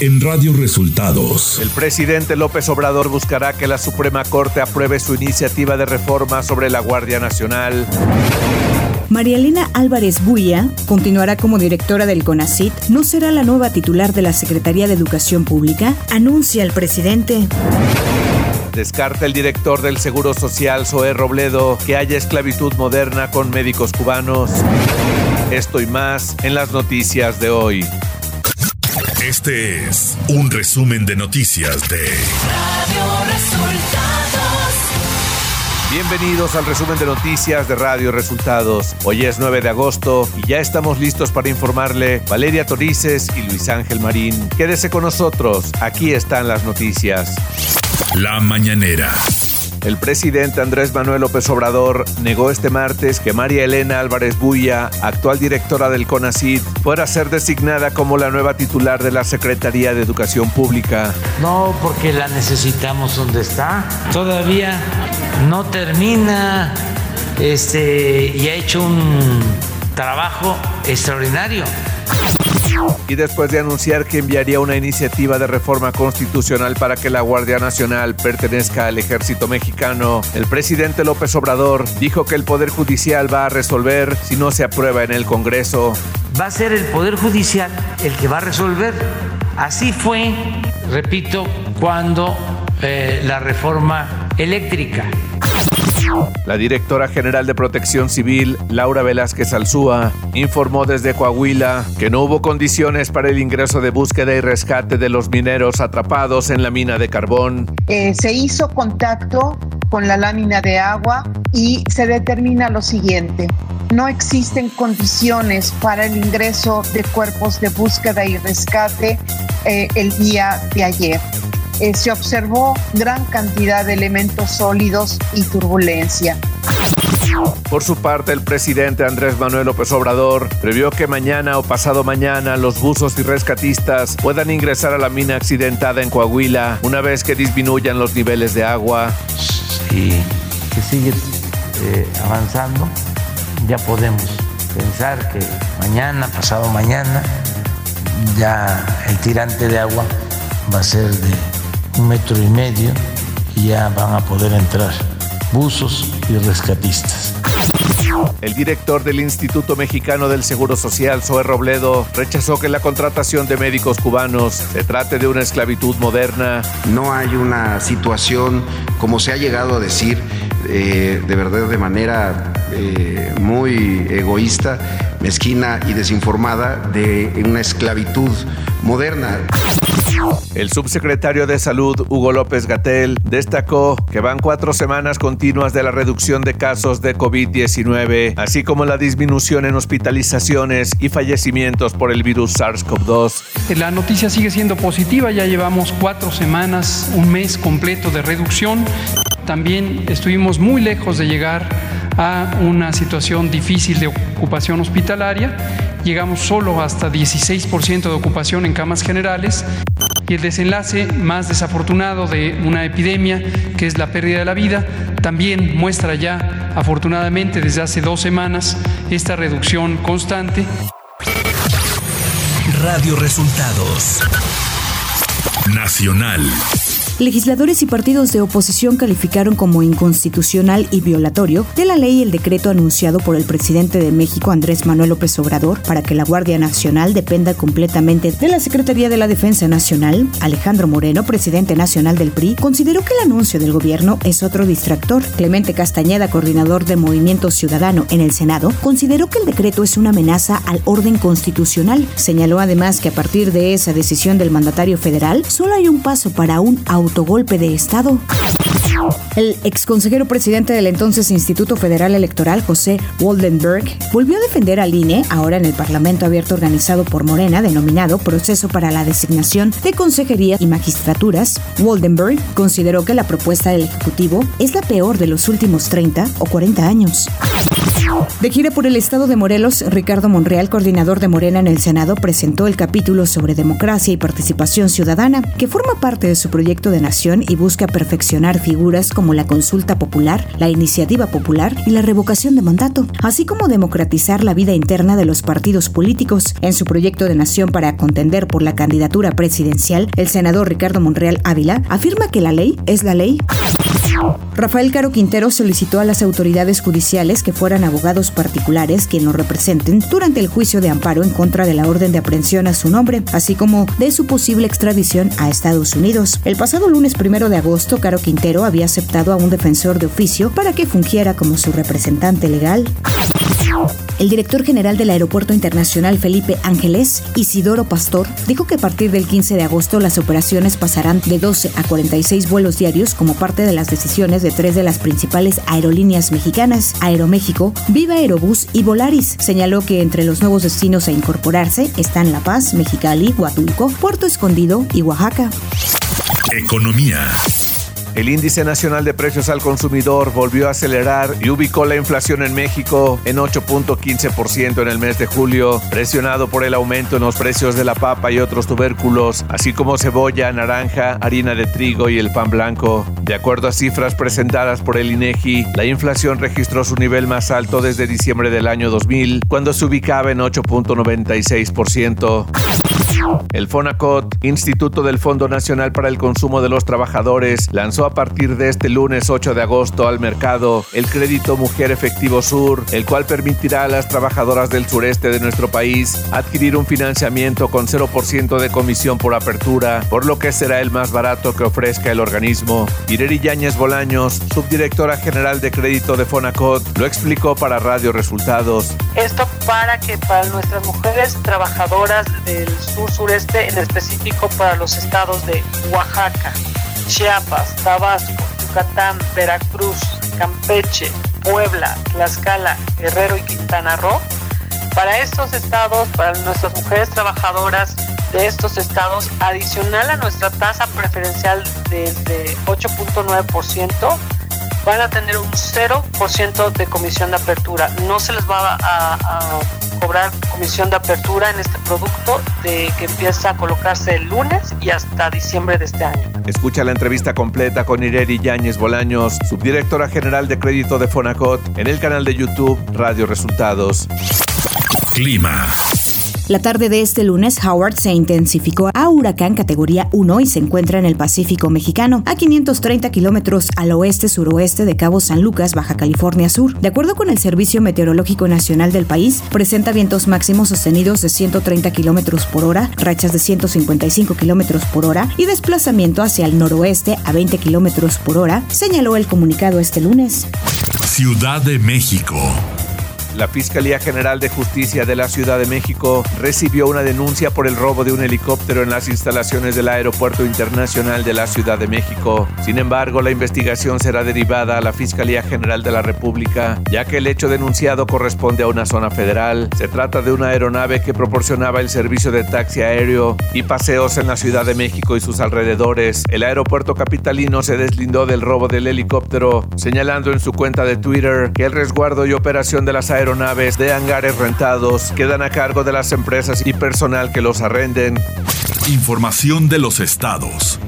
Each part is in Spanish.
en Radio Resultados. El presidente López Obrador buscará que la Suprema Corte apruebe su iniciativa de reforma sobre la Guardia Nacional. María Elena Álvarez Buya continuará como directora del CONACIT, no será la nueva titular de la Secretaría de Educación Pública, anuncia el presidente. Descarta el director del Seguro Social, Zoé Robledo, que haya esclavitud moderna con médicos cubanos. Esto y más en las noticias de hoy. Este es un resumen de noticias de Radio Resultados. Bienvenidos al resumen de noticias de Radio Resultados. Hoy es 9 de agosto y ya estamos listos para informarle Valeria Torices y Luis Ángel Marín. Quédese con nosotros, aquí están las noticias. La mañanera. El presidente Andrés Manuel López Obrador negó este martes que María Elena Álvarez Buya, actual directora del CONACID, fuera a ser designada como la nueva titular de la Secretaría de Educación Pública. No, porque la necesitamos donde está. Todavía no termina este, y ha hecho un trabajo extraordinario y después de anunciar que enviaría una iniciativa de reforma constitucional para que la Guardia Nacional pertenezca al ejército mexicano, el presidente López Obrador dijo que el Poder Judicial va a resolver si no se aprueba en el Congreso. Va a ser el Poder Judicial el que va a resolver. Así fue, repito, cuando eh, la reforma eléctrica la directora general de Protección Civil, Laura Velázquez Alzúa, informó desde Coahuila que no hubo condiciones para el ingreso de búsqueda y rescate de los mineros atrapados en la mina de carbón. Eh, se hizo contacto con la lámina de agua y se determina lo siguiente. No existen condiciones para el ingreso de cuerpos de búsqueda y rescate eh, el día de ayer. Eh, se observó gran cantidad de elementos sólidos y turbulencia. Por su parte, el presidente Andrés Manuel López Obrador previó que mañana o pasado mañana los buzos y rescatistas puedan ingresar a la mina accidentada en Coahuila una vez que disminuyan los niveles de agua. Si que sigue eh, avanzando, ya podemos pensar que mañana, pasado mañana, ya el tirante de agua va a ser de un metro y medio y ya van a poder entrar buzos y rescatistas. El director del Instituto Mexicano del Seguro Social, Zoe Robledo, rechazó que la contratación de médicos cubanos se trate de una esclavitud moderna. No hay una situación, como se ha llegado a decir, eh, de verdad de manera eh, muy egoísta, mezquina y desinformada, de una esclavitud moderna. El subsecretario de Salud, Hugo López Gatel, destacó que van cuatro semanas continuas de la reducción de casos de COVID-19, así como la disminución en hospitalizaciones y fallecimientos por el virus SARS-CoV-2. La noticia sigue siendo positiva, ya llevamos cuatro semanas, un mes completo de reducción. También estuvimos muy lejos de llegar a una situación difícil de ocupación hospitalaria. Llegamos solo hasta 16% de ocupación en camas generales y el desenlace más desafortunado de una epidemia, que es la pérdida de la vida, también muestra ya, afortunadamente, desde hace dos semanas, esta reducción constante. Radio Resultados Nacional. Legisladores y partidos de oposición calificaron como inconstitucional y violatorio de la ley el decreto anunciado por el presidente de México, Andrés Manuel López Obrador, para que la Guardia Nacional dependa completamente de la Secretaría de la Defensa Nacional. Alejandro Moreno, presidente nacional del PRI, consideró que el anuncio del gobierno es otro distractor. Clemente Castañeda, coordinador de Movimiento Ciudadano en el Senado, consideró que el decreto es una amenaza al orden constitucional. Señaló además que a partir de esa decisión del mandatario federal, solo hay un paso para un auto autogolpe de Estado. El exconsejero presidente del entonces Instituto Federal Electoral, José Waldenberg, volvió a defender al INE, ahora en el Parlamento Abierto organizado por Morena, denominado Proceso para la Designación de Consejerías y Magistraturas. Waldenberg consideró que la propuesta del Ejecutivo es la peor de los últimos 30 o 40 años. De gira por el estado de Morelos, Ricardo Monreal, coordinador de Morena en el Senado, presentó el capítulo sobre democracia y participación ciudadana, que forma parte de su proyecto de nación y busca perfeccionar figuras como la consulta popular, la iniciativa popular y la revocación de mandato, así como democratizar la vida interna de los partidos políticos. En su proyecto de nación para contender por la candidatura presidencial, el senador Ricardo Monreal Ávila afirma que la ley es la ley. Rafael Caro Quintero solicitó a las autoridades judiciales que fueran abogados particulares quien lo representen durante el juicio de amparo en contra de la orden de aprehensión a su nombre, así como de su posible extradición a Estados Unidos. El pasado lunes primero de agosto, Caro Quintero había aceptado a un defensor de oficio para que fungiera como su representante legal. El director general del Aeropuerto Internacional Felipe Ángeles, Isidoro Pastor, dijo que a partir del 15 de agosto las operaciones pasarán de 12 a 46 vuelos diarios como parte de las decisiones de tres de las principales aerolíneas mexicanas, Aeroméxico, Viva Aerobús y Volaris. Señaló que entre los nuevos destinos a incorporarse están La Paz, Mexicali, Huatulco, Puerto Escondido y Oaxaca. Economía. El índice nacional de precios al consumidor volvió a acelerar y ubicó la inflación en México en 8.15% en el mes de julio, presionado por el aumento en los precios de la papa y otros tubérculos, así como cebolla, naranja, harina de trigo y el pan blanco. De acuerdo a cifras presentadas por el INEGI, la inflación registró su nivel más alto desde diciembre del año 2000, cuando se ubicaba en 8.96%. El FONACOT, Instituto del Fondo Nacional para el Consumo de los Trabajadores, lanzó a partir de este lunes 8 de agosto al mercado el crédito Mujer Efectivo Sur, el cual permitirá a las trabajadoras del sureste de nuestro país adquirir un financiamiento con 0% de comisión por apertura, por lo que será el más barato que ofrezca el organismo. Ireri Yáñez Bolaños, subdirectora general de crédito de FONACOT, lo explicó para Radio Resultados. Esto para que para nuestras mujeres trabajadoras del sur sureste, en específico para los estados de Oaxaca, Chiapas, Tabasco, Yucatán, Veracruz, Campeche, Puebla, Tlaxcala, Guerrero y Quintana Roo. Para estos estados, para nuestras mujeres trabajadoras de estos estados, adicional a nuestra tasa preferencial de, de 8.9%, van a tener un 0% de comisión de apertura. No se les va a, a, cobrar comisión de apertura en este producto de que empieza a colocarse el lunes y hasta diciembre de este año. Escucha la entrevista completa con Ireri Yáñez Bolaños, subdirectora general de crédito de Fonacot, en el canal de YouTube Radio Resultados. Clima. La tarde de este lunes, Howard se intensificó a huracán categoría 1 y se encuentra en el Pacífico mexicano, a 530 kilómetros al oeste-suroeste de Cabo San Lucas, Baja California Sur. De acuerdo con el Servicio Meteorológico Nacional del país, presenta vientos máximos sostenidos de 130 kilómetros por hora, rachas de 155 kilómetros por hora y desplazamiento hacia el noroeste a 20 kilómetros por hora, señaló el comunicado este lunes. Ciudad de México. La Fiscalía General de Justicia de la Ciudad de México recibió una denuncia por el robo de un helicóptero en las instalaciones del Aeropuerto Internacional de la Ciudad de México. Sin embargo, la investigación será derivada a la Fiscalía General de la República, ya que el hecho denunciado corresponde a una zona federal. Se trata de una aeronave que proporcionaba el servicio de taxi aéreo y paseos en la Ciudad de México y sus alrededores. El aeropuerto capitalino se deslindó del robo del helicóptero, señalando en su cuenta de Twitter que el resguardo y operación de las aeronaves de hangares rentados quedan a cargo de las empresas y personal que los arrenden. Información de los estados.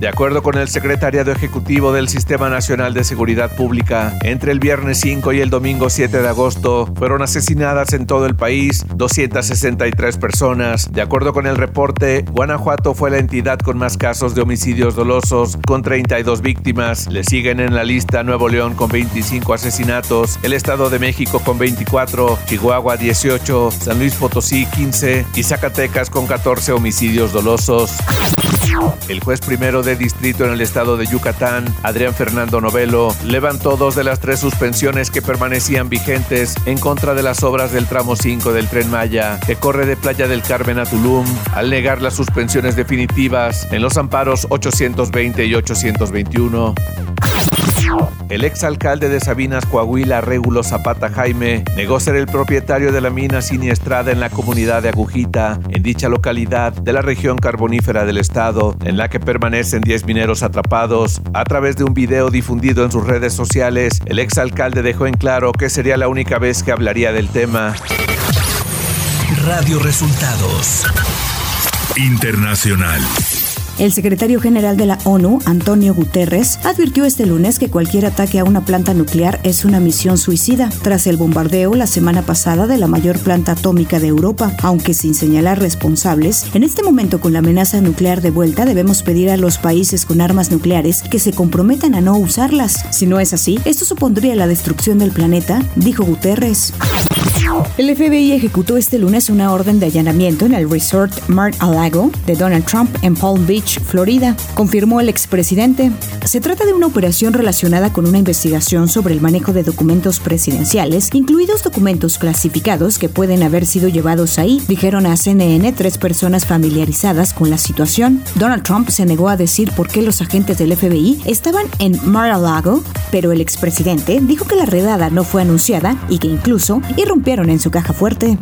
De acuerdo con el secretariado ejecutivo del Sistema Nacional de Seguridad Pública, entre el viernes 5 y el domingo 7 de agosto fueron asesinadas en todo el país 263 personas. De acuerdo con el reporte, Guanajuato fue la entidad con más casos de homicidios dolosos, con 32 víctimas. Le siguen en la lista Nuevo León con 25 asesinatos, el Estado de México con 24, Chihuahua 18, San Luis Potosí 15 y Zacatecas con 14 homicidios dolosos. El juez primero de distrito en el estado de Yucatán, Adrián Fernando Novelo, levantó dos de las tres suspensiones que permanecían vigentes en contra de las obras del tramo 5 del tren Maya, que corre de Playa del Carmen a Tulum, al negar las suspensiones definitivas en los amparos 820 y 821. El exalcalde de Sabinas, Coahuila, Régulo Zapata Jaime, negó ser el propietario de la mina siniestrada en la comunidad de Agujita, en dicha localidad de la región carbonífera del estado, en la que permanecen 10 mineros atrapados. A través de un video difundido en sus redes sociales, el exalcalde dejó en claro que sería la única vez que hablaría del tema. Radio Resultados Internacional. El secretario general de la ONU, Antonio Guterres, advirtió este lunes que cualquier ataque a una planta nuclear es una misión suicida, tras el bombardeo la semana pasada de la mayor planta atómica de Europa. Aunque sin señalar responsables, en este momento con la amenaza nuclear de vuelta debemos pedir a los países con armas nucleares que se comprometan a no usarlas. Si no es así, esto supondría la destrucción del planeta, dijo Guterres. El FBI ejecutó este lunes una orden de allanamiento en el resort Mar-a-Lago de Donald Trump en Palm Beach, Florida, confirmó el expresidente. Se trata de una operación relacionada con una investigación sobre el manejo de documentos presidenciales, incluidos documentos clasificados que pueden haber sido llevados ahí, dijeron a CNN tres personas familiarizadas con la situación. Donald Trump se negó a decir por qué los agentes del FBI estaban en Mar-a-Lago, pero el expresidente dijo que la redada no fue anunciada y que incluso irrumpieron en su caja fuerte.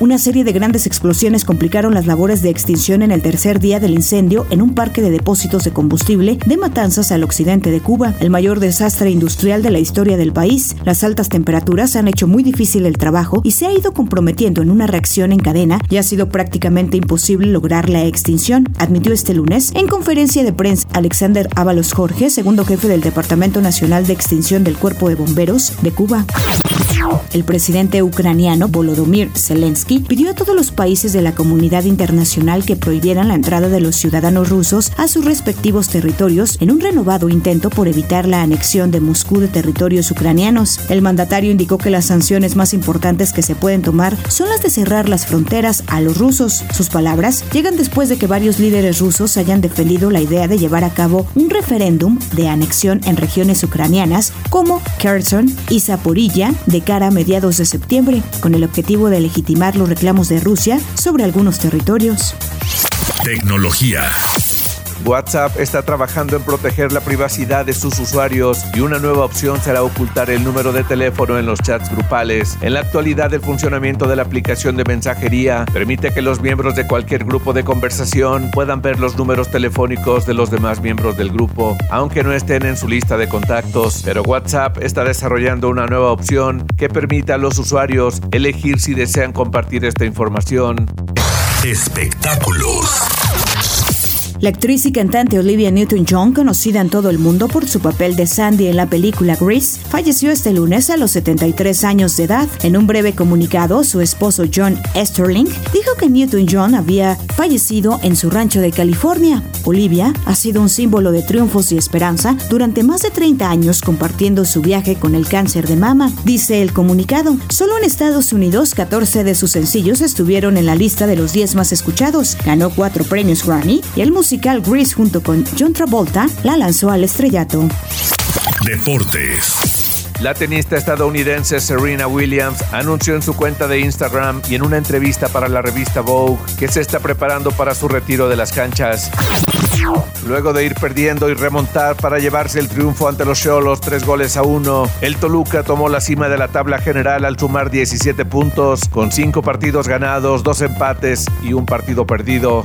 Una serie de grandes explosiones complicaron las labores de extinción en el tercer día del incendio en un parque de depósitos de combustible de Matanzas al occidente de Cuba, el mayor desastre industrial de la historia del país. Las altas temperaturas han hecho muy difícil el trabajo y se ha ido comprometiendo en una reacción en cadena y ha sido prácticamente imposible lograr la extinción, admitió este lunes en conferencia de prensa Alexander Ábalos Jorge, segundo jefe del Departamento Nacional de Extinción del Cuerpo de Bomberos de Cuba. El presidente ucraniano Volodymyr Zelensky pidió a todos los países de la comunidad internacional que prohibieran la entrada de los ciudadanos rusos a sus respectivos territorios en un renovado intento por evitar la anexión de Moscú de territorios ucranianos. El mandatario indicó que las sanciones más importantes que se pueden tomar son las de cerrar las fronteras a los rusos. Sus palabras llegan después de que varios líderes rusos hayan defendido la idea de llevar a cabo un referéndum de anexión en regiones ucranianas como Kherson y Zaporilla de cara a mediados de septiembre, con el objetivo de legitimar los reclamos de Rusia sobre algunos territorios. Tecnología. WhatsApp está trabajando en proteger la privacidad de sus usuarios y una nueva opción será ocultar el número de teléfono en los chats grupales. En la actualidad, el funcionamiento de la aplicación de mensajería permite que los miembros de cualquier grupo de conversación puedan ver los números telefónicos de los demás miembros del grupo, aunque no estén en su lista de contactos. Pero WhatsApp está desarrollando una nueva opción que permite a los usuarios elegir si desean compartir esta información. Espectáculos. La actriz y cantante Olivia Newton-John, conocida en todo el mundo por su papel de Sandy en la película Grease, falleció este lunes a los 73 años de edad. En un breve comunicado, su esposo John Esterling dijo que Newton-John había fallecido en su rancho de California. Olivia ha sido un símbolo de triunfos y esperanza durante más de 30 años compartiendo su viaje con el cáncer de mama, dice el comunicado. Solo en Estados Unidos, 14 de sus sencillos estuvieron en la lista de los 10 más escuchados. Ganó cuatro premios Grammy y el musical Grease junto con John Travolta la lanzó al estrellato. Deportes. La tenista estadounidense Serena Williams anunció en su cuenta de Instagram y en una entrevista para la revista Vogue que se está preparando para su retiro de las canchas. Luego de ir perdiendo y remontar para llevarse el triunfo ante los Cholos tres goles a uno, el Toluca tomó la cima de la tabla general al sumar 17 puntos, con 5 partidos ganados, 2 empates y un partido perdido.